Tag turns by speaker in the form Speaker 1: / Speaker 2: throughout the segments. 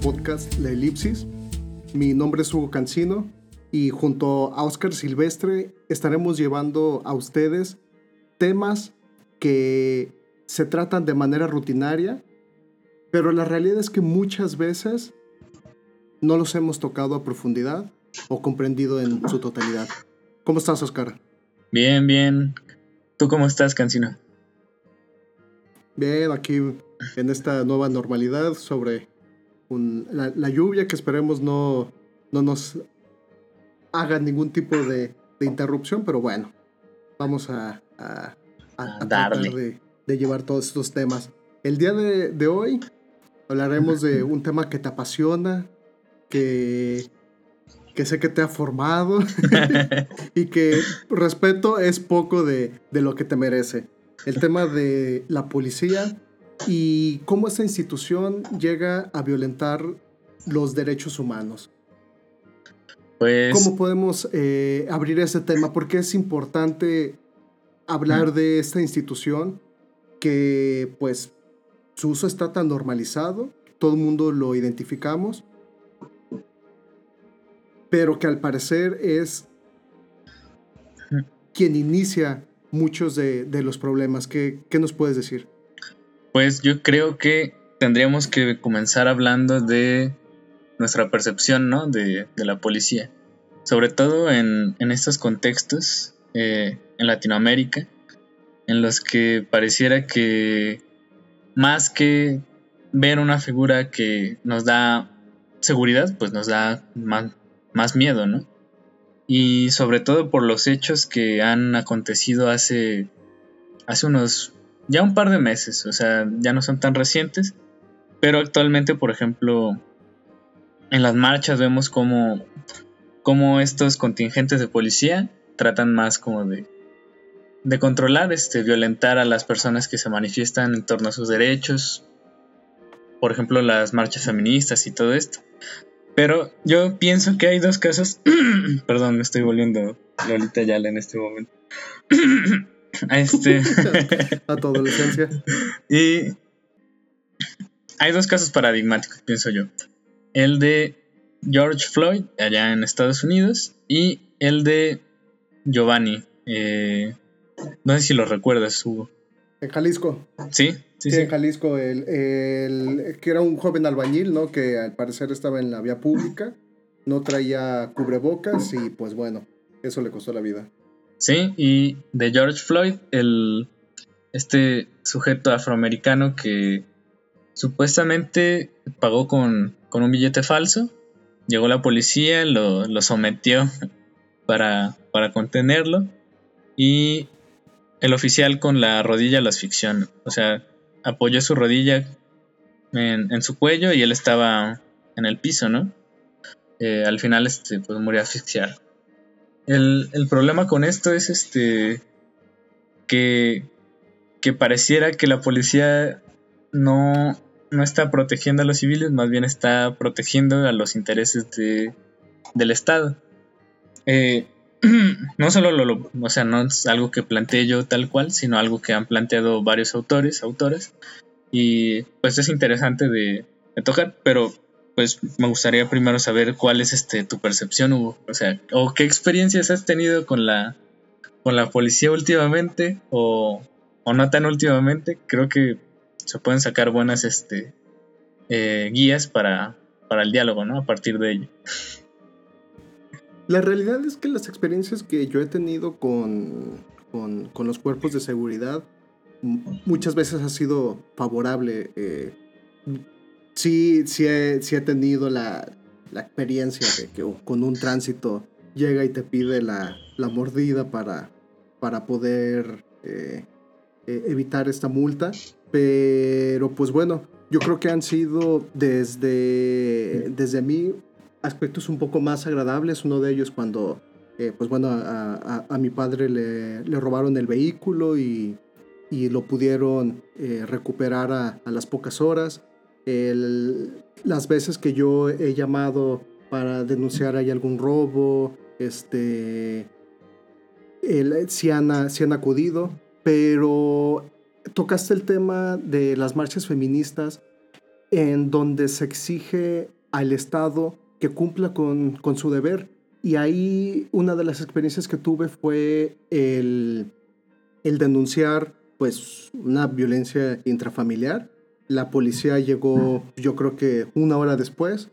Speaker 1: podcast La Elipsis. Mi nombre es Hugo Cancino y junto a Oscar Silvestre estaremos llevando a ustedes temas que se tratan de manera rutinaria, pero la realidad es que muchas veces no los hemos tocado a profundidad o comprendido en su totalidad. ¿Cómo estás, Oscar?
Speaker 2: Bien, bien. ¿Tú cómo estás, Cancino?
Speaker 1: Bien, aquí en esta nueva normalidad sobre la, lluvia que esperemos no, no nos haga ningún tipo de, interrupción, pero bueno, vamos a, a, tratar de, llevar todos estos temas. El día de, de hoy hablaremos de un tema que te apasiona, que, que sé que te ha formado y que respeto es poco de, de lo que te merece. El tema de la policía y cómo esta institución llega a violentar los derechos humanos. Pues... ¿Cómo podemos eh, abrir ese tema? Porque es importante hablar de esta institución que pues su uso está tan normalizado, todo el mundo lo identificamos, pero que al parecer es quien inicia muchos de, los problemas. ¿Qué, ¿Qué nos puedes decir?
Speaker 2: Pues yo creo que tendríamos que comenzar hablando de nuestra percepción ¿no? de, la policía. Sobre todo en, estos contextos eh, en Latinoamérica, en los que pareciera que más que ver una figura que nos da seguridad, pues nos da más, más miedo, ¿no? Y sobre todo por los hechos que han acontecido hace, hace unos ya un par de meses, o sea, ya no son tan recientes, pero actualmente, por ejemplo, en las marchas vemos como, como estos contingentes de policía tratan más como de, de controlar, este, violentar a las personas que se manifiestan en torno a sus derechos, por ejemplo, las marchas feministas y todo esto. Pero yo pienso que hay dos casos, perdón, me estoy volviendo Lolita Yala en este momento. A este.
Speaker 1: a tu adolescencia.
Speaker 2: Y hay dos casos paradigmáticos, pienso yo. El de George Floyd, allá en Estados Unidos, y el de Giovanni. Eh, no sé si lo recuerdas, Hugo.
Speaker 1: En Jalisco.
Speaker 2: Sí, sí,
Speaker 1: sí. En Jalisco, el, que era un joven albañil, ¿no? Que al parecer estaba en la vía pública, no traía cubrebocas y pues bueno, eso le costó la vida.
Speaker 2: Sí, y de George Floyd, el, este sujeto afroamericano que supuestamente pagó con, un billete falso. Llegó la policía, lo, sometió para, para, contenerlo y el oficial con la rodilla lo asfixió. O sea, apoyó su rodilla en, su cuello y él estaba en el piso, ¿no? Eh, al final este, pues murió asfixiado. El, problema con esto es este que, que pareciera que la policía no, no está protegiendo a los civiles, más bien está protegiendo a los intereses de, del Estado. Eh, no solo lo, o sea, no es algo que planteé yo tal cual, sino algo que han planteado varios autores, autoras, y pues es interesante de tocar, pero pues me gustaría primero saber cuál es este tu percepción. O sea, o qué experiencias has tenido con la con la policía últimamente o, no tan últimamente. Creo que se pueden sacar buenas este eh, guías para, para el diálogo, ¿no? A partir de ello.
Speaker 1: La realidad es que las experiencias que yo he tenido con, con, los cuerpos de seguridad muchas veces ha sido favorable. Eh, sí, sí he, sí he tenido la, experiencia de que con un tránsito llega y te pide la, mordida para, para poder eh, e, evitar esta multa. Pero pues bueno, yo creo que han sido desde, desde mí aspectos un poco más agradables. Uno de ellos cuando, eh, pues bueno, a, mi padre le, robaron el vehículo y, lo pudieron eh, recuperar a, las pocas horas las veces que yo he llamado para denunciar hay algún robo, este, si, han, han acudido, pero tocaste el tema de las marchas feministas en donde se exige al Estado que cumpla con, con su deber. Y ahí una de las experiencias que tuve fue el, el denunciar pues una violencia intrafamiliar. La policía llegó yo creo que una hora después.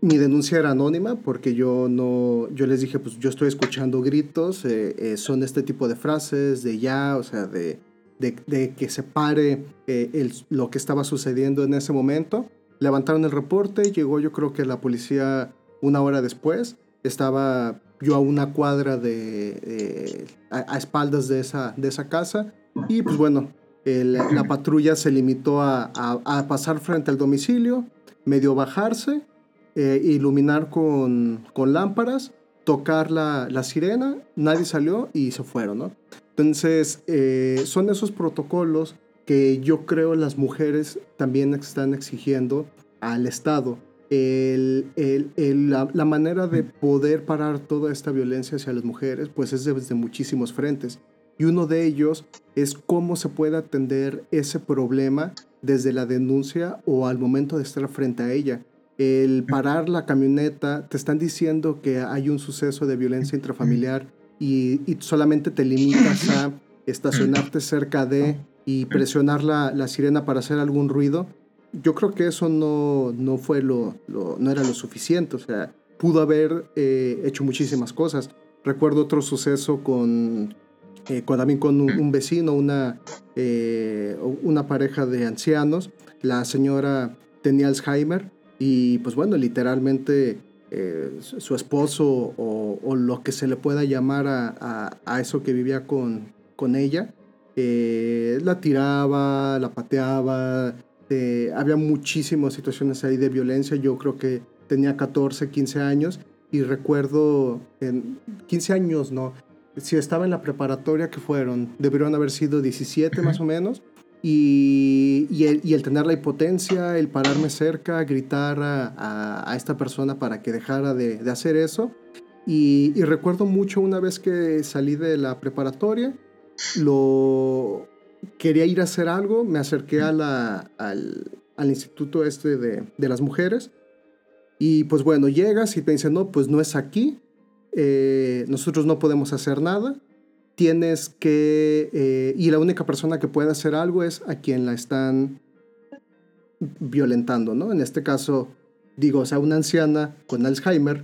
Speaker 1: Mi denuncia era anónima porque yo no, yo les dije pues yo estoy escuchando gritos, eh, eh, son este tipo de frases de ya, o sea, de, de, que se pare eh, el, lo que estaba sucediendo en ese momento. Levantaron el reporte, llegó yo creo que la policía una hora después, estaba yo a una cuadra de, a, espaldas de esa, de esa casa y pues bueno, la patrulla se limitó a, a, pasar frente al domicilio, medio bajarse, eh, iluminar con, con, lámparas, tocar la, la, sirena, nadie salió y se fueron, ¿no? Entonces, eh, son esos protocolos que yo creo las mujeres también están exigiendo al Estado. El, el, la, la, manera de poder parar toda esta violencia hacia las mujeres, pues es desde muchísimos frentes. Y uno de ellos es cómo se puede atender ese problema desde la denuncia o al momento de estar frente a ella. El parar la camioneta, te están diciendo que hay un suceso de violencia intrafamiliar y, y solamente te limitas a estacionarte cerca de y presionar la, la, sirena para hacer algún ruido, yo creo que eso no, no fue lo, lo, no era lo suficiente, o sea, pudo haber eh, hecho muchísimas cosas. Recuerdo otro suceso con, eh, con también con un, vecino, una, eh, una pareja de ancianos, la señora tenía Alzheimer y pues bueno, literalmente su esposo o, o, lo que se le pueda llamar a, a, a eso que vivía con, con ella, eh, la tiraba, la pateaba, eh, había muchísimas situaciones ahí de violencia, yo creo que tenía 14, 15 años y recuerdo, en 15 años no, si estaba en la preparatoria que fueron, debieron haber sido 17 más o menos, y, y, el, y, el, tener la impotencia, el pararme cerca, gritar a, a, esta persona para que dejara de, de hacer eso. Y, y, recuerdo mucho una vez que salí de la preparatoria, lo quería ir a hacer algo, me acerqué a la, al, al, instituto este de, de, las mujeres y pues bueno, llegas y te dicen, no, pues no es aquí, eh, nosotros no podemos hacer nada, tienes que, eh, y la única persona que puede hacer algo es a quien la están violentando, ¿no? En este caso, digo, o sea, una anciana con Alzheimer,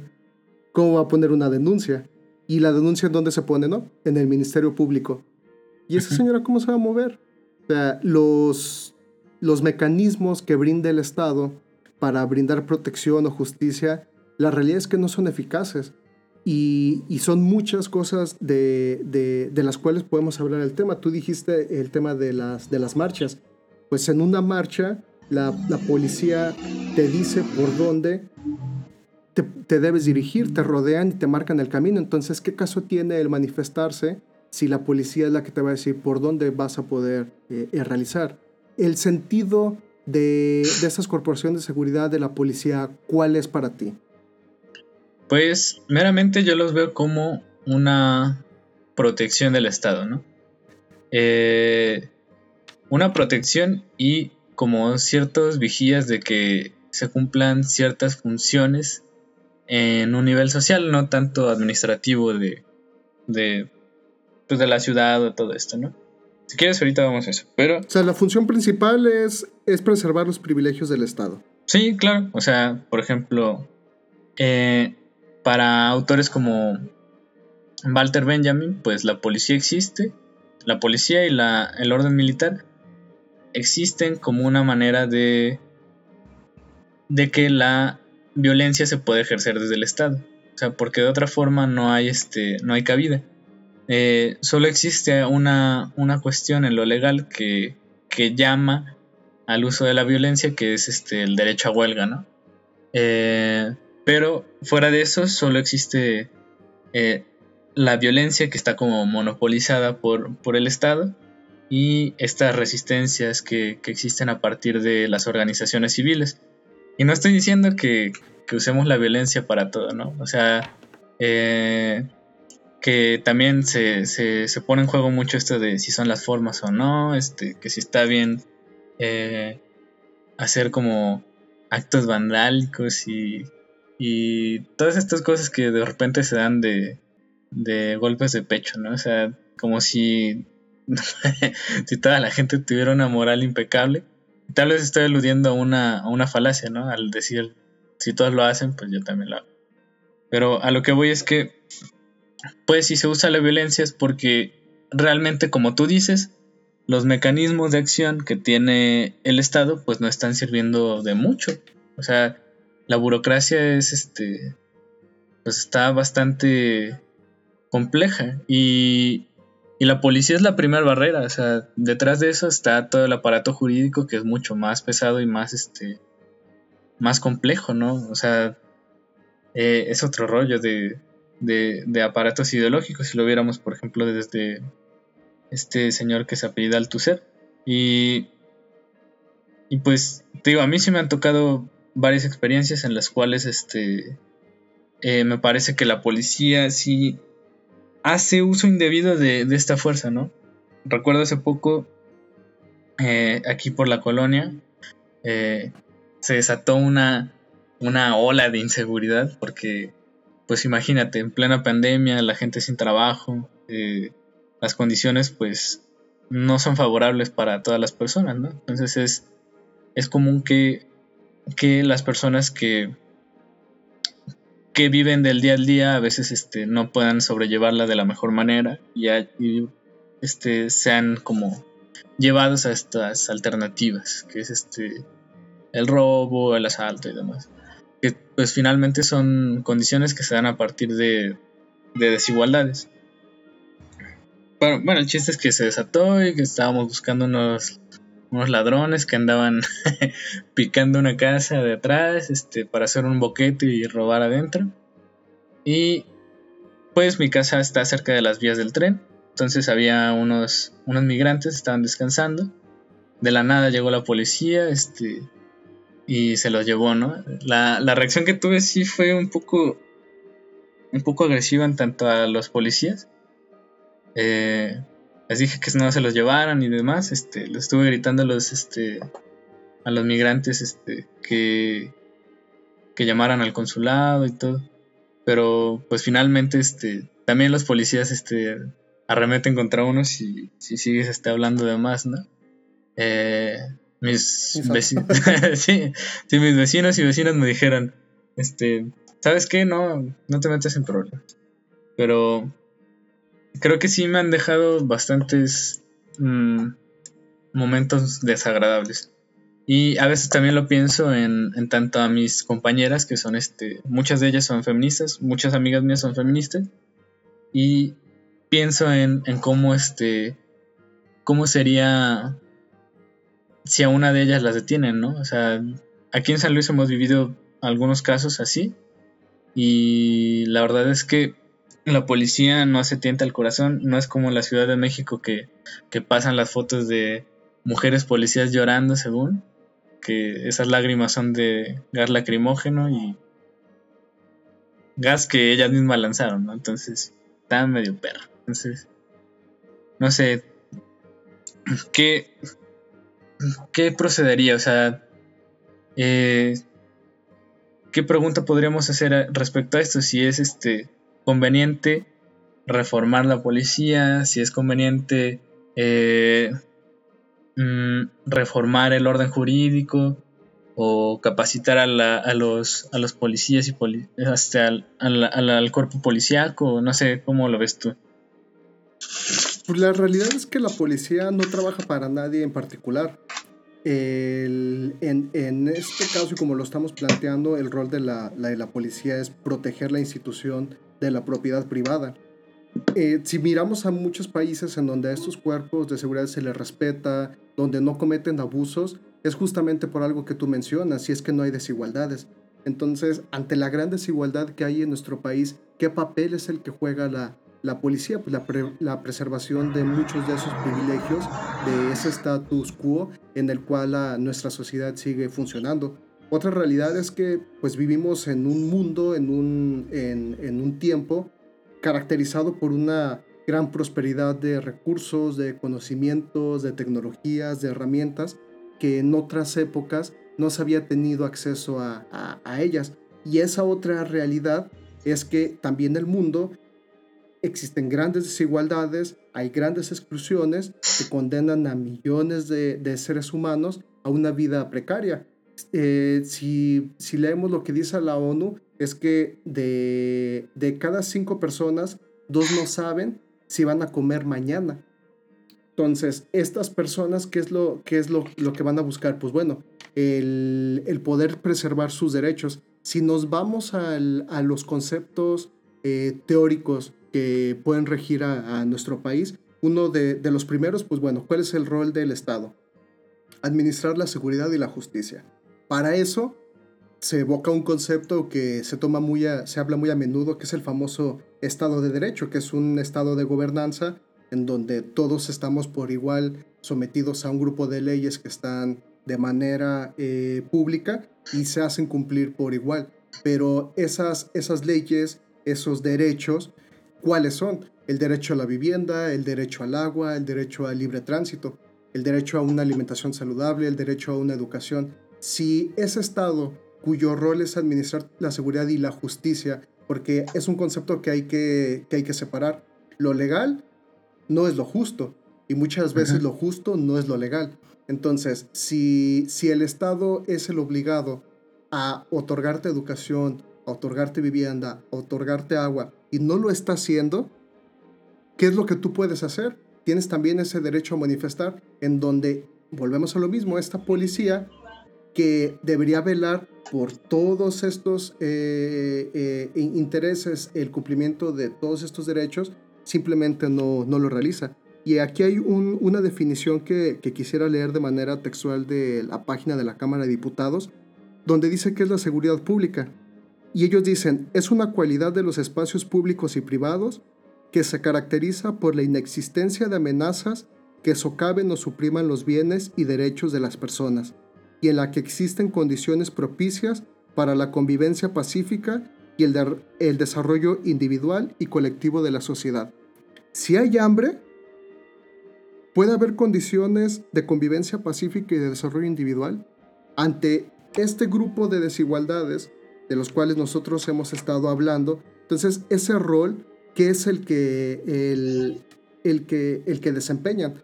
Speaker 1: ¿cómo va a poner una denuncia? ¿Y la denuncia en dónde se pone, no? En el Ministerio Público. ¿Y esa señora cómo se va a mover? O sea, los, los mecanismos que brinda el Estado para brindar protección o justicia, la realidad es que no son eficaces. Y, y son muchas cosas de, de, de, las cuales podemos hablar el tema. Tú dijiste el tema de las, de las marchas. Pues en una marcha, la, la policía te dice por dónde te, te, debes dirigir, te rodean y te marcan el camino. Entonces, ¿qué caso tiene el manifestarse si la policía es la que te va a decir por dónde vas a poder eh, eh, realizar. El sentido de, de estas corporaciones de seguridad de la policía, ¿cuál es para ti?
Speaker 2: Pues meramente yo los veo como una protección del Estado, ¿no? Eh, una protección y como ciertos vigías de que se cumplan ciertas funciones en un nivel social, no tanto administrativo de, de pues, de la ciudad o todo esto, ¿no? Si quieres, ahorita vamos a eso. Pero.
Speaker 1: O sea, la función principal es, es preservar los privilegios del Estado.
Speaker 2: Sí, claro. O sea, por ejemplo, eh, para autores como Walter Benjamin, pues la policía existe. La policía y el orden militar existen como una manera de. de que la violencia se puede ejercer desde el Estado. O sea, porque de otra forma no hay este. no hay cabida. Eh, solo existe una, una, cuestión en lo legal que, que, llama al uso de la violencia, que es este, el derecho a huelga, ¿no? Eh, pero fuera de eso, solo existe eh, la violencia que está como monopolizada por, por el Estado y estas resistencias que, que, existen a partir de las organizaciones civiles. Y no estoy diciendo que, usemos la violencia para todo, ¿no? O sea, eh, que también se, se, pone en juego mucho esto de si son las formas o no, este, que si está bien eh, hacer como actos vandálicos y, y todas estas cosas que de repente se dan de, de golpes de pecho, ¿no? O sea, como si, si toda la gente tuviera una moral impecable. Tal vez estoy aludiendo a una, a una falacia, ¿no? Al decir, si todos lo hacen, pues yo también lo hago. Pero a lo que voy es que, pues si se usa la violencia es porque realmente, como tú dices, los mecanismos de acción que tiene el Estado, pues no están sirviendo de mucho. O sea, la burocracia es este, pues está bastante compleja y, y la policía es la primera barrera. O sea, detrás de eso está todo el aparato jurídico que es mucho más pesado y más este, más complejo, ¿no? O sea, eh, es otro rollo de, de, aparatos ideológicos, si lo viéramos, por ejemplo, desde este señor que se apellida Althusser. Y, y pues, te digo, a mí sí me han tocado varias experiencias en las cuales este, eh, me parece que la policía sí hace uso indebido de, esta fuerza, ¿no? Recuerdo hace poco, eh, aquí por la colonia, se desató una, una ola de inseguridad porque, pues imagínate, en plena pandemia, la gente sin trabajo, eh, las condiciones pues no son favorables para todas las personas, ¿no? Entonces es, es común que, que las personas que, que viven del día al día a veces este, no puedan sobrellevarla de la mejor manera y, este, sean como llevados a estas alternativas, que es este el robo, el asalto y demás. Que pues finalmente son condiciones que se dan a partir de, desigualdades. Bueno, bueno, el chiste es que se desató y que estábamos buscando unos, unos ladrones que andaban picando una casa de atrás este, para hacer un boquete y robar adentro. Y pues mi casa está cerca de las vías del tren. Entonces había unos, unos migrantes, estaban descansando. De la nada llegó la policía, este, y se los llevó, ¿no? La, reacción que tuve sí fue un poco, un poco agresiva en tanto a los policías. Eh, les dije que no se los llevaran y demás, este, les estuve gritando a los, este, a los migrantes, este, que, que llamaran al consulado y todo. Pero, pues finalmente, este, también los policías, este, arremeten contra uno si, si sigues, este, hablando de más, ¿no? Eh, mis vecinos, sí, mis vecinos y vecinas me dijeran, este, ¿sabes qué? No, no te metas en problemas. Pero creo que sí me han dejado bastantes mm, momentos desagradables. Y a veces también lo pienso en, en, tanto a mis compañeras, que son este, muchas de ellas son feministas, muchas amigas mías son feministas, y pienso en, en cómo este, cómo sería si a una de ellas las detienen, ¿no? O sea, aquí en San Luis hemos vivido algunos casos así y la verdad es que la policía no se tienta el corazón, no es como la Ciudad de México que, que pasan las fotos de mujeres policías llorando según, que esas lágrimas son de gas lacrimógeno y gas que ellas mismas lanzaron, ¿no? Entonces, está medio perro. Entonces, no sé, ¿qué, ¿qué procedería? O sea, eh, ¿qué pregunta podríamos hacer respecto a esto? Si es este conveniente reformar la policía, si es conveniente eh, mm, reformar el orden jurídico o capacitar a, los, a los policías y hasta al, cuerpo policíaco, no sé cómo lo ves tú.
Speaker 1: Pues la realidad es que la policía no trabaja para nadie en particular. en, este caso, y como lo estamos planteando, el rol de la, la policía es proteger la institución de la propiedad privada. Eh, si miramos a muchos países en donde a estos cuerpos de seguridad se les respeta, donde no cometen abusos, es justamente por algo que tú mencionas, si es que no hay desigualdades. Entonces, ante la gran desigualdad que hay en nuestro país, ¿qué papel es el que juega la, la policía, pues la, preservación de muchos de esos privilegios, de ese status quo en el cual nuestra sociedad sigue funcionando. Otra realidad es que pues vivimos en un mundo, en un, en, un tiempo caracterizado por una gran prosperidad de recursos, de conocimientos, de tecnologías, de herramientas, que en otras épocas no se había tenido acceso a, ellas. Y esa otra realidad es que también el mundo existen grandes desigualdades, hay grandes exclusiones que condenan a millones de, seres humanos a una vida precaria. Eh, si, leemos lo que dice la ONU, es que de, de, cada cinco personas, dos no saben si van a comer mañana. Entonces, estas personas, ¿qué es lo, qué es lo, lo que van a buscar? Pues bueno, el, el, poder preservar sus derechos. Si nos vamos al, a los conceptos eh, teóricos que pueden regir a, nuestro país. Uno de, los primeros, pues bueno, ¿cuál es el rol del Estado? Administrar la seguridad y la justicia. Para eso se evoca un concepto que se toma muy se habla muy a menudo, que es el famoso Estado de Derecho, que es un estado de gobernanza en donde todos estamos por igual sometidos a un grupo de leyes que están de manera eh, pública y se hacen cumplir por igual. Pero esas, esas leyes, esos derechos, ¿Cuáles son? El derecho a la vivienda, el derecho al agua, el derecho al libre tránsito, el derecho a una alimentación saludable, el derecho a una educación. Si ese Estado, cuyo rol es administrar la seguridad y la justicia, porque es un concepto que hay que, hay que separar, lo legal no es lo justo y muchas veces lo justo no es lo legal. Entonces, si, si el Estado es el obligado a otorgarte educación, a otorgarte vivienda, a otorgarte agua, y no lo está haciendo, ¿qué es lo que tú puedes hacer? Tienes también ese derecho a manifestar en donde, volvemos a lo mismo, esta policía que debería velar por todos estos eh, eh, intereses, el cumplimiento de todos estos derechos, simplemente no, no lo realiza. Y aquí hay una definición que, que, quisiera leer de manera textual de la página de la Cámara de Diputados, donde dice que es la seguridad pública. Y ellos dicen, es una cualidad de los espacios públicos y privados que se caracteriza por la inexistencia de amenazas que socaven o supriman los bienes y derechos de las personas, y en la que existen condiciones propicias para la convivencia pacífica y el, el desarrollo individual y colectivo de la sociedad. Si hay hambre, puede haber condiciones de convivencia pacífica y de desarrollo individual. Ante este grupo de desigualdades, de los cuales nosotros hemos estado hablando. Entonces, ese rol que es el que, el, el que, el que desempeñan.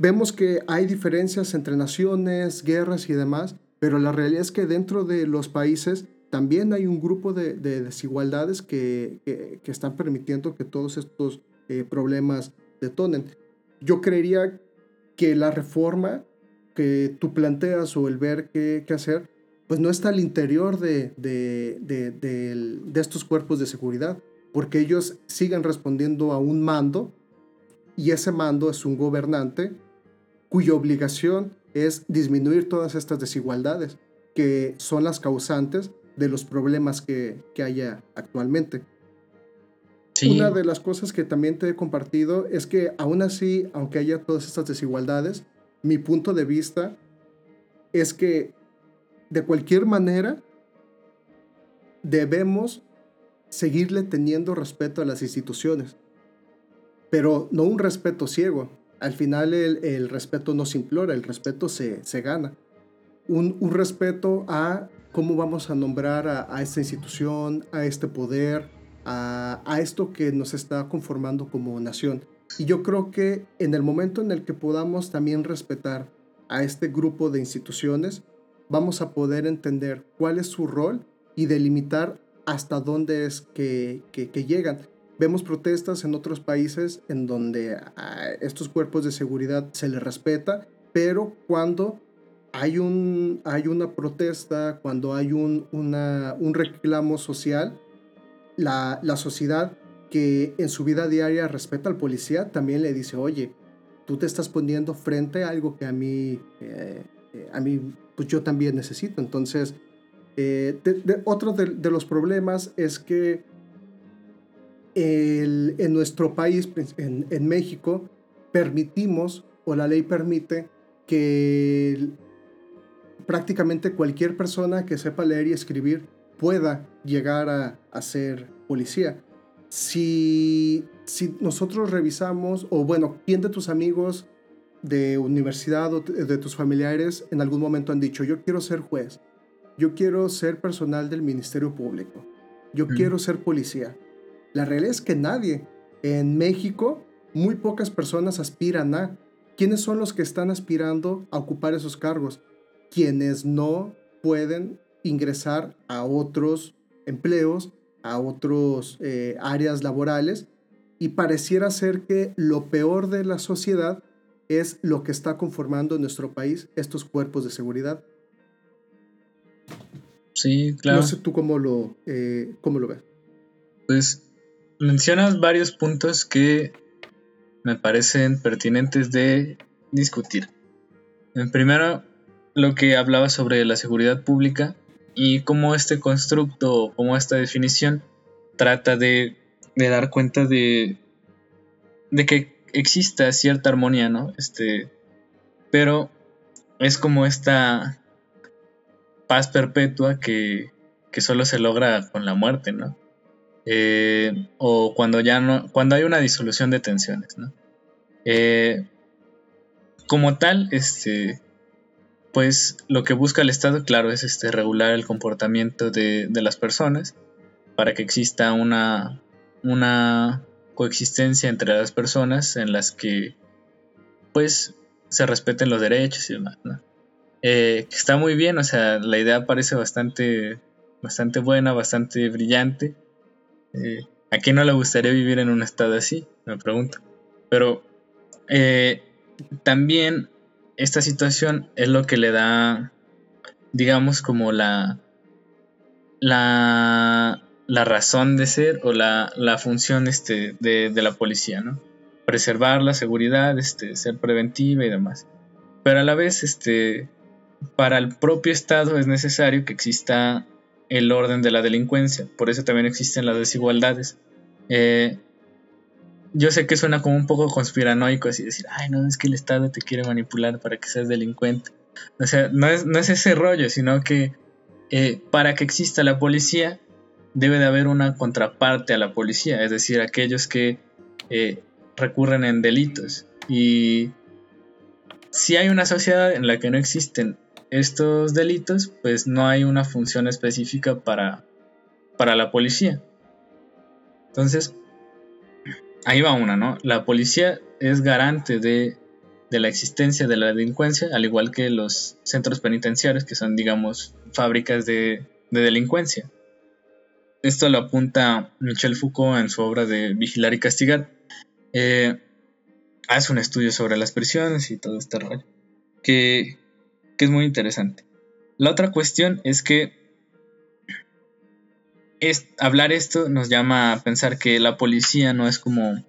Speaker 1: Vemos que hay diferencias entre naciones, guerras y demás, pero la realidad es que dentro de los países también hay un grupo de, desigualdades que, que, están permitiendo que todos estos eh, problemas detonen. Yo creería que la reforma que tú planteas o el ver qué, qué hacer pues no está al interior de, de, estos cuerpos de seguridad, porque ellos siguen respondiendo a un mando y ese mando es un gobernante cuya obligación es disminuir todas estas desigualdades que son las causantes de los problemas que, que haya actualmente. Una de las cosas que también te he compartido es que aún así, aunque haya todas estas desigualdades, mi punto de vista es que de cualquier manera, debemos seguirle teniendo respeto a las instituciones, pero no un respeto ciego. Al final el, respeto no se implora, el respeto se, gana. Un, respeto a cómo vamos a nombrar a, esta institución, a este poder, a, a, esto que nos está conformando como nación. Y yo creo que en el momento en el que podamos también respetar a este grupo de instituciones, vamos a poder entender cuál es su rol y delimitar hasta dónde es que, llegan. Vemos protestas en otros países en donde a estos cuerpos de seguridad se les respeta, pero cuando hay, un, hay una protesta, cuando hay un, un reclamo social, la, sociedad que en su vida diaria respeta al policía también le dice, oye, tú te estás poniendo frente a algo que a mí, eh, eh, a mí pues yo también necesito. Entonces, eh, otro de, los problemas es que en nuestro país, pues, en, México, permitimos o la ley permite que prácticamente cualquier persona que sepa leer y escribir pueda llegar a, ser policía. Si, si nosotros revisamos, o bueno, ¿quién de tus amigos de universidad o de tus familiares en algún momento han dicho, yo quiero ser juez, yo quiero ser personal del Ministerio Público, yo quiero ser policía. La realidad es que nadie. En México, muy pocas personas aspiran a. ¿Quiénes son los que están aspirando a ocupar esos cargos? Quienes no pueden ingresar a otros empleos, a otras eh, áreas laborales, y pareciera ser que lo peor de la sociedad es lo que está conformando en nuestro país estos cuerpos de seguridad.
Speaker 2: Sí, claro.
Speaker 1: No sé tú cómo lo, eh, cómo lo ves.
Speaker 2: Pues mencionas varios puntos que me parecen pertinentes de discutir. En primero, lo que hablaba sobre la seguridad pública y cómo este constructo, cómo esta definición trata de, dar cuenta de, de que exista cierta armonía, ¿no? Este, pero es como esta paz perpetua que, que solo se logra con la muerte, ¿no? Eh, o cuando ya no, cuando hay una disolución de tensiones, ¿no? Eh, como tal, este, pues lo que busca el Estado, claro, es este, regular el comportamiento de, las personas para que exista una, una coexistencia entre las personas en las que, pues, se respeten los derechos y demás, ¿no? Eh, está muy bien, o sea, la idea parece bastante, bastante buena, bastante brillante. Eh, ¿A quién no le gustaría vivir en un estado así? Me pregunto. Pero eh, también esta situación es lo que le da, digamos, como la, la, la razón de ser o la, la función este, de, de, la policía, ¿no? Preservar la seguridad, este, ser preventiva y demás. Pero a la vez, este, para el propio Estado es necesario que exista el orden de la delincuencia, por eso también existen las desigualdades. Eh, yo sé que suena como un poco conspiranoico así decir, ay, no, es que el Estado te quiere manipular para que seas delincuente. O sea, no es, no es ese rollo, sino que eh, para que exista la policía debe de haber una contraparte a la policía, es decir, aquellos que eh, recurren en delitos. Y si hay una sociedad en la que no existen estos delitos, pues no hay una función específica para, para la policía. Entonces, ahí va una, ¿no? La policía es garante de, la existencia de la delincuencia, al igual que los centros penitenciarios, que son, digamos, fábricas de, delincuencia. Esto lo apunta Michel Foucault en su obra de Vigilar y Castigar. Eh, hace un estudio sobre las prisiones y todo este rollo. Que, que es muy interesante. La otra cuestión es que es, hablar esto nos llama a pensar que la policía no es como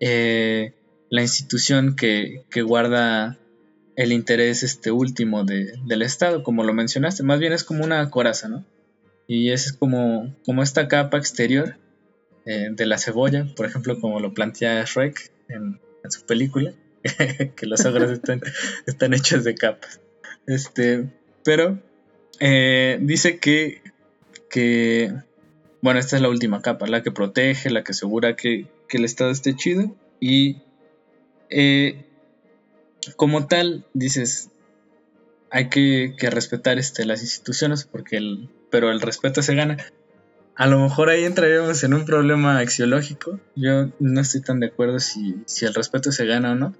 Speaker 2: eh, la institución que, guarda el interés este último del Estado, como lo mencionaste, más bien es como una coraza, ¿no? Y es como, como esta capa exterior eh, de la cebolla, por ejemplo, como lo plantea Shrek en, su película, que los ogros están, están hechos de capas. Este, pero eh, dice que, que, bueno, esta es la última capa, la que protege, la que asegura que, el Estado esté chido. Y eh, como tal, dices, hay que, respetar este, las instituciones, porque el, pero el respeto se gana. A lo mejor ahí entraríamos en un problema axiológico. Yo no estoy tan de acuerdo si, si el respeto se gana o no.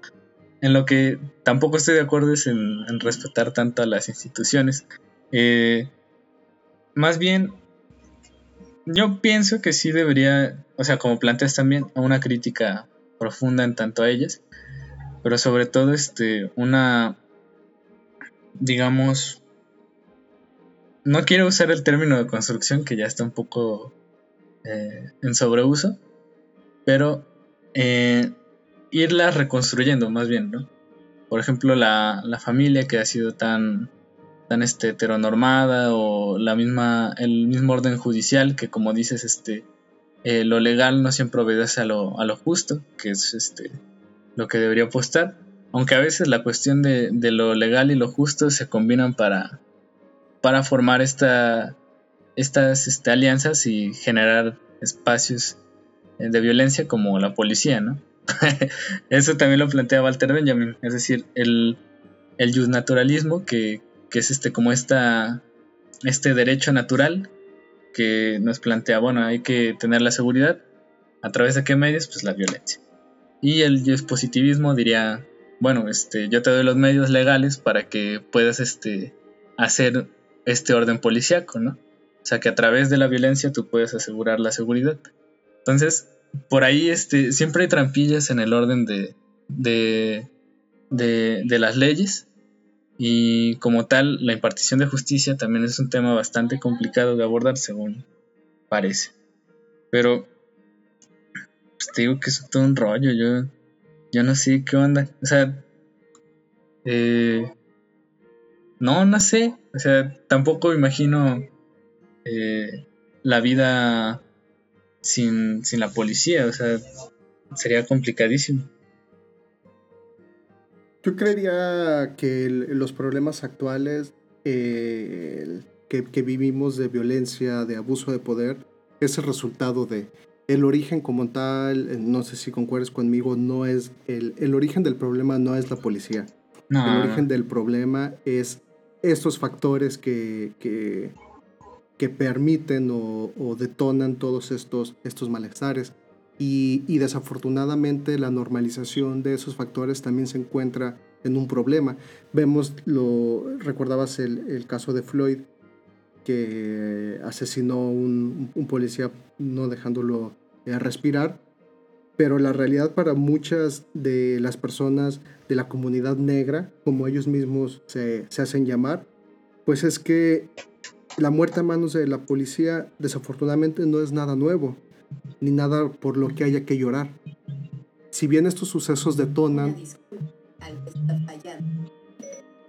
Speaker 2: En lo que tampoco estoy de acuerdo es en, respetar tanto a las instituciones. Eh, más bien, yo pienso que sí debería, o sea, como planteas también, una crítica profunda en tanto a ellas, pero sobre todo este, una, digamos, no quiero usar el término de construcción que ya está un poco eh, en sobreuso, pero eh, irla reconstruyendo más bien, ¿no? Por ejemplo, la, familia que ha sido tan, tan este, heteronormada o la misma, el mismo orden judicial que como dices, este, eh, lo legal no siempre obedece a lo, a lo justo, que es este, lo que debería apostar. Aunque a veces la cuestión de, lo legal y lo justo se combinan para, para formar esta, estas este, alianzas y generar espacios eh, de violencia como la policía, ¿no? Eso también lo plantea Walter Benjamin, es decir, el, el naturalismo, que, que, es este como este derecho natural que nos plantea, bueno, hay que tener la seguridad, ¿a través de qué medios? Pues la violencia. Y el positivismo diría, bueno, este, yo te doy los medios legales para que puedas este, hacer este orden policíaco, ¿no? O sea, que a través de la violencia tú puedes asegurar la seguridad. Entonces, por ahí este, siempre hay trampillas en el orden de, de, de, las leyes y como tal la impartición de justicia también es un tema bastante complicado de abordar según parece. Pero pues te digo que es todo un rollo, yo, yo no sé qué onda. O sea, eh, no, no sé. O sea, tampoco imagino eh, la vida sin, la policía, o sea, sería complicadísimo.
Speaker 1: Yo creería que los problemas actuales que, vivimos de violencia, de abuso de poder, es el resultado de el origen como tal, no sé si concuerdes conmigo, no es el, el origen del problema no es la policía. El origen del problema es estos factores que, que, que permiten o, detonan todos estos, estos malestares. Y, desafortunadamente la normalización de esos factores también se encuentra en un problema. Vemos, lo recordabas el, el caso de Floyd, que asesinó un, un policía no dejándolo eh, respirar, pero la realidad para muchas de las personas de la comunidad negra, como ellos mismos se, se hacen llamar, pues es que la muerte a manos de la policía desafortunadamente no es nada nuevo, ni nada por lo que haya que llorar. Si bien estos sucesos detonan...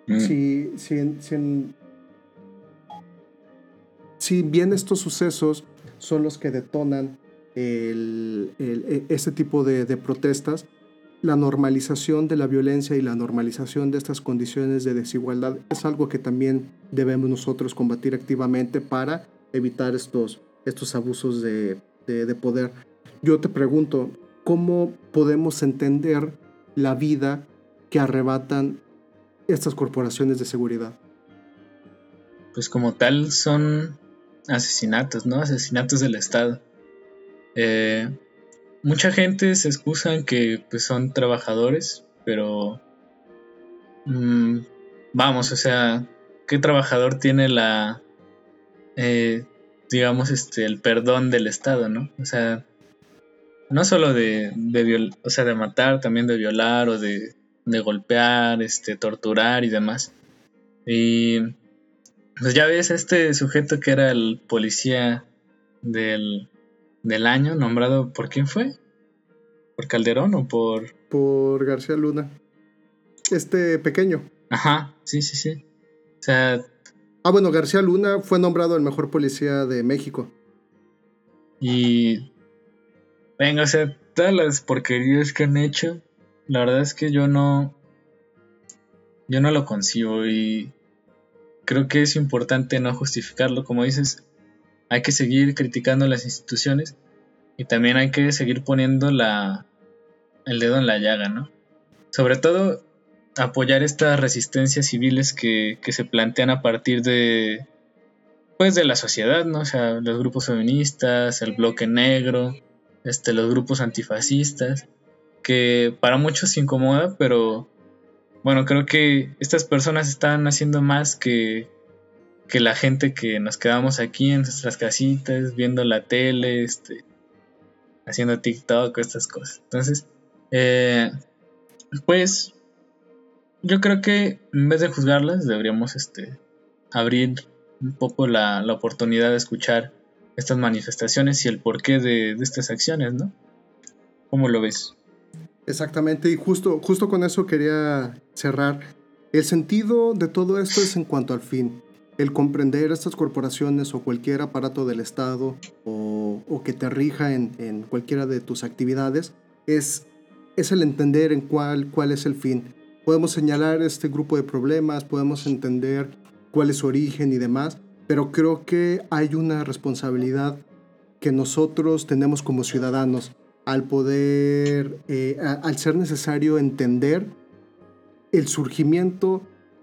Speaker 1: Mm. Si, si, bien estos sucesos son los que detonan el, e, este tipo de, de, protestas, la normalización de la violencia y la normalización de estas condiciones de desigualdad es algo que también debemos nosotros combatir activamente para evitar estos, estos abusos de, poder. Yo te pregunto, ¿cómo podemos entender la vida que arrebatan estas corporaciones de seguridad?
Speaker 2: Pues como tal son asesinatos, ¿no? Asesinatos del Estado. Eh, mucha gente se excusa en que pues, son trabajadores, pero mm, vamos, o sea, ¿qué trabajador tiene la, eh, digamos, este, el perdón del Estado, ¿no? O sea, no solo de, de, o sea, de matar, también de violar o de, de golpear, este, torturar y demás. Y pues ya ves este sujeto que era el policía del, del año nombrado por quién fue? ¿Por Calderón o por...?
Speaker 1: Por García Luna. Este pequeño.
Speaker 2: Ajá, sí, sí, sí. O sea...
Speaker 1: Ah, bueno, García Luna fue nombrado el mejor policía de México.
Speaker 2: Y... Venga, o sea, todas las porquerías que han hecho, la verdad es que yo no... Yo no lo concibo y creo que es importante no justificarlo. Como dices, hay que seguir criticando las instituciones y también hay que seguir poniendo la, el dedo en la llaga, ¿no? Sobre todo apoyar estas resistencias civiles que, se plantean a partir de pues de la sociedad, ¿no? O sea, los grupos feministas, el bloque negro, este, los grupos antifascistas, que para muchos se incomoda, pero bueno, creo que estas personas están haciendo más que, que la gente que nos quedamos aquí en nuestras casitas, viendo la tele, este, haciendo TikTok, estas cosas. Entonces, eh, pues yo creo que en vez de juzgarlas, deberíamos este, abrir un poco la, oportunidad de escuchar estas manifestaciones y el porqué de, de, estas acciones, ¿no? ¿Cómo lo ves?
Speaker 1: Exactamente, y justo, justo con eso quería cerrar. El sentido de todo esto es en cuanto al fin el comprender estas corporaciones o cualquier aparato del Estado o, que te rija en, cualquiera de tus actividades es, es el entender en cuál, cuál es el fin. Podemos señalar este grupo de problemas, podemos entender cuál es su origen y demás, pero creo que hay una responsabilidad que nosotros tenemos como ciudadanos al poder, eh, al ser necesario entender el surgimiento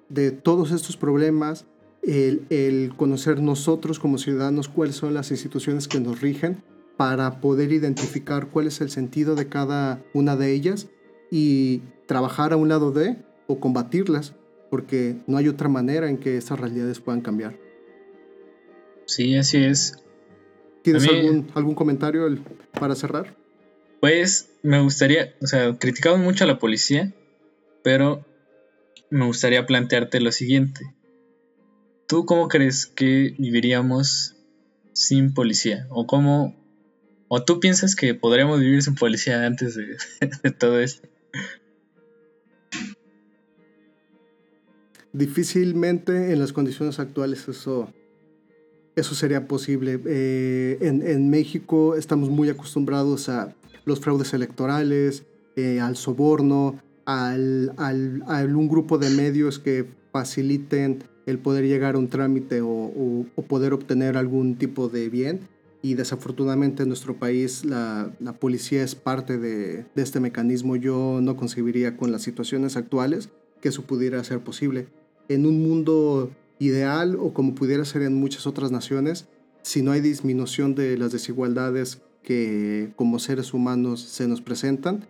Speaker 1: de todos estos problemas, el, el, conocer nosotros como ciudadanos cuáles son las instituciones que nos rigen para poder identificar cuál es el sentido de cada una de ellas y trabajar a un lado de o combatirlas, porque no hay otra manera en que estas realidades puedan cambiar.
Speaker 2: Sí, así es.
Speaker 1: ¿Tienes algún, algún comentario para cerrar?
Speaker 2: Pues me gustaría, o sea, criticamos mucho a la policía, pero me gustaría plantearte lo siguiente. ¿Tú cómo crees que viviríamos sin policía? ¿O cómo, o tú piensas que podríamos vivir sin policía antes de, todo esto?
Speaker 1: Difícilmente en las condiciones actuales eso eso sería posible. Eh, en, México estamos muy acostumbrados a los fraudes electorales, eh, al soborno, al, a un grupo de medios que faciliten el poder llegar a un trámite o, poder obtener algún tipo de bien. Y desafortunadamente en nuestro país la, policía es parte de, de, este mecanismo. Yo no concebiría con las situaciones actuales que eso pudiera ser posible. En un mundo ideal o como pudiera ser en muchas otras naciones, si no hay disminución de las desigualdades que como seres humanos se nos presentan,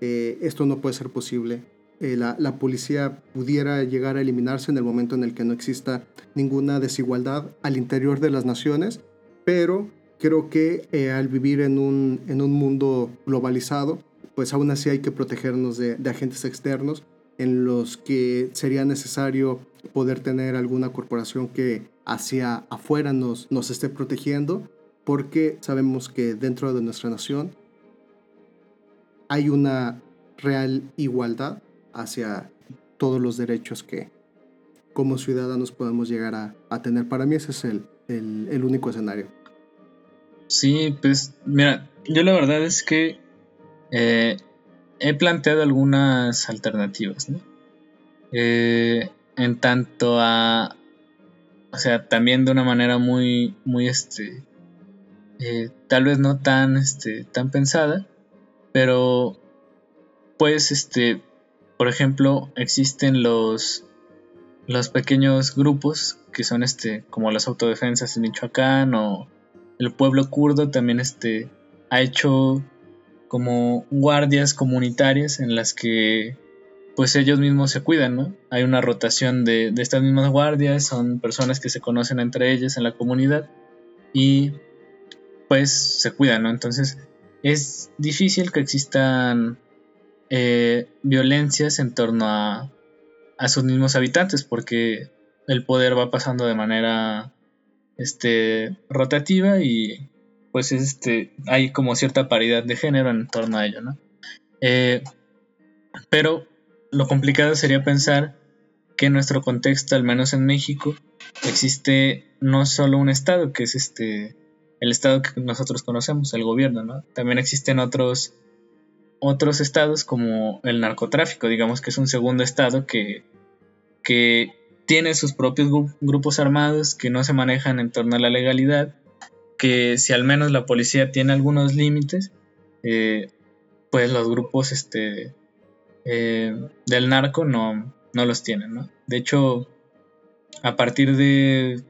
Speaker 1: eh, esto no puede ser posible. Eh, la, policía pudiera llegar a eliminarse en el momento en el que no exista ninguna desigualdad al interior de las naciones, pero creo que eh, al vivir en un, en un mundo globalizado, pues aún así hay que protegernos de, de agentes externos en los que sería necesario poder tener alguna corporación que hacia afuera nos, nos esté protegiendo, porque sabemos que dentro de nuestra nación hay una real igualdad hacia todos los derechos que como ciudadanos podemos llegar a, tener. Para mí ese es el, el, único escenario.
Speaker 2: Sí, pues mira, yo la verdad es que eh, he planteado algunas alternativas, ¿no? Eh, en tanto a, o sea, también de una manera muy, muy, este, eh, tal vez no tan, este, tan pensada, pero, pues, este, por ejemplo, existen los, los pequeños grupos que son, este, como las autodefensas en Michoacán o el pueblo kurdo también, este, ha hecho como guardias comunitarias en las que pues ellos mismos se cuidan, ¿no? Hay una rotación de, estas mismas guardias, son personas que se conocen entre ellas en la comunidad y pues se cuidan, ¿no? Entonces es difícil que existan eh, violencias en torno a, a sus mismos habitantes porque el poder va pasando de manera este, rotativa y pues este, hay como cierta paridad de género en torno a ello, ¿no? Eh, pero lo complicado sería pensar que en nuestro contexto, al menos en México, existe no solo un estado, que es este el estado que nosotros conocemos, el gobierno, ¿no? También existen otros otros estados como el narcotráfico, digamos que es un segundo estado que, que tiene sus propios grupos armados que no se manejan en torno a la legalidad que si al menos la policía tiene algunos límites, eh, pues los grupos este, eh, del narco no, no los tienen, ¿no? De hecho, a partir de,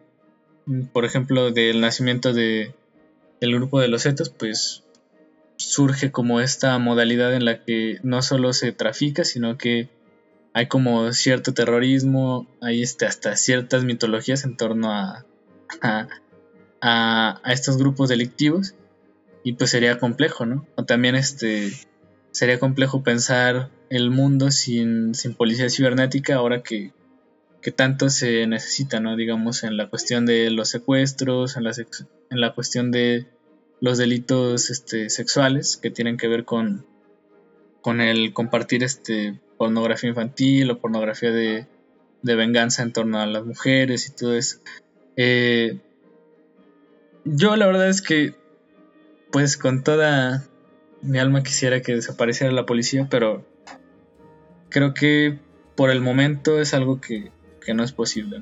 Speaker 2: por ejemplo, del nacimiento de, del grupo de los Zetos, pues surge como esta modalidad en la que no solo se trafica, sino que hay como cierto terrorismo, hay este, hasta ciertas mitologías en torno a, a, estos grupos delictivos y pues sería complejo, ¿no? O también este sería complejo pensar el mundo sin, policía cibernética ahora que, tanto se necesita, ¿no? Digamos, en la cuestión de los secuestros, en la, en la cuestión de los delitos este, sexuales que tienen que ver con, con el compartir este, pornografía infantil o pornografía de, de venganza en torno a las mujeres y todo eso. Eh, yo la verdad es que, pues con toda mi alma quisiera que desapareciera la policía, pero creo que por el momento es algo que, no es posible.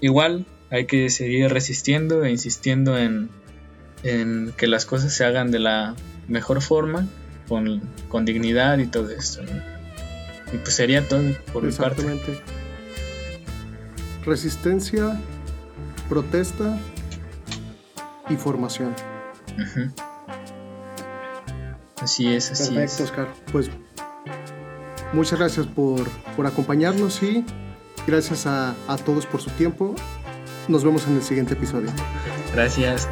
Speaker 2: Igual hay que seguir resistiendo e insistiendo en, en que las cosas se hagan de la mejor forma, con, con dignidad y todo esto. Y pues sería todo por mi parte.
Speaker 1: Resistencia, protesta y formación.
Speaker 2: Así es, así
Speaker 1: Perfecto,
Speaker 2: es.
Speaker 1: Oscar. Pues muchas gracias por, por acompañarnos y gracias a, a todos por su tiempo. Nos vemos en el siguiente episodio.
Speaker 2: Gracias.